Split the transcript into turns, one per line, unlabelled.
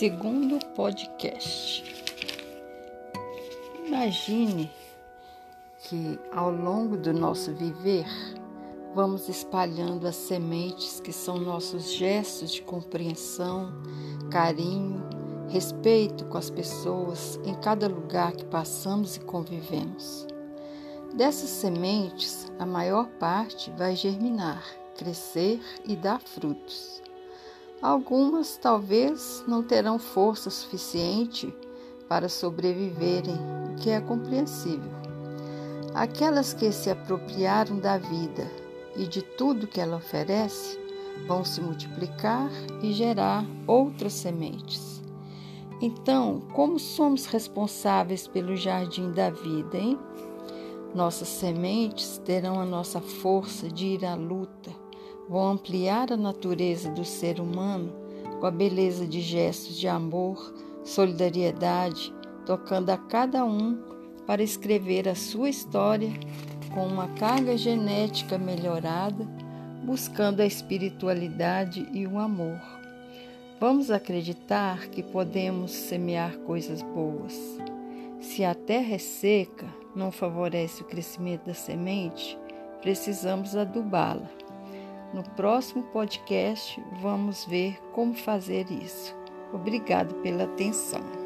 Segundo podcast. Imagine que ao longo do nosso viver vamos espalhando as sementes que são nossos gestos de compreensão, carinho, respeito com as pessoas em cada lugar que passamos e convivemos. Dessas sementes, a maior parte vai germinar, crescer e dar frutos. Algumas talvez não terão força suficiente para sobreviverem, o que é compreensível. Aquelas que se apropriaram da vida e de tudo que ela oferece vão se multiplicar e gerar outras sementes. Então, como somos responsáveis pelo jardim da vida, hein? Nossas sementes terão a nossa força de ir à luta vão ampliar a natureza do ser humano com a beleza de gestos de amor, solidariedade, tocando a cada um para escrever a sua história com uma carga genética melhorada, buscando a espiritualidade e o amor. Vamos acreditar que podemos semear coisas boas. Se a terra é seca, não favorece o crescimento da semente, precisamos adubá-la. No próximo podcast, vamos ver como fazer isso. Obrigado pela atenção.